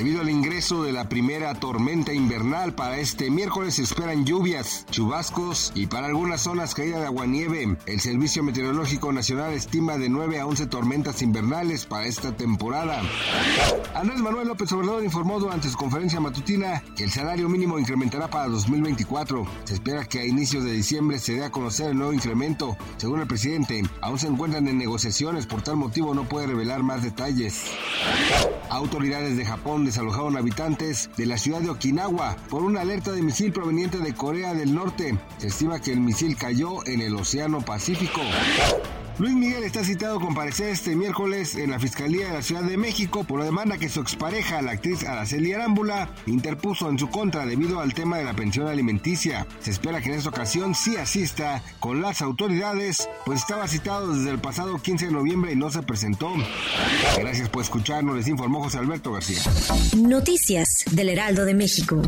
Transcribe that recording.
Debido al ingreso de la primera tormenta invernal para este miércoles se esperan lluvias, chubascos y para algunas zonas caída de aguanieve. El Servicio Meteorológico Nacional estima de 9 a 11 tormentas invernales para esta temporada. Andrés Manuel López Obrador informó durante su conferencia matutina que el salario mínimo incrementará para 2024. Se espera que a inicios de diciembre se dé a conocer el nuevo incremento. Según el presidente, aún se encuentran en negociaciones, por tal motivo no puede revelar más detalles. Autoridades de Japón desalojaron habitantes de la ciudad de Okinawa por una alerta de misil proveniente de Corea del Norte. Se estima que el misil cayó en el Océano Pacífico. Luis Miguel está citado a comparecer este miércoles en la Fiscalía de la Ciudad de México por la demanda que su expareja, la actriz Araceli Arámbula, interpuso en su contra debido al tema de la pensión alimenticia. Se espera que en esta ocasión sí asista con las autoridades, pues estaba citado desde el pasado 15 de noviembre y no se presentó. Gracias por escucharnos, les informó José Alberto García. Noticias del Heraldo de México.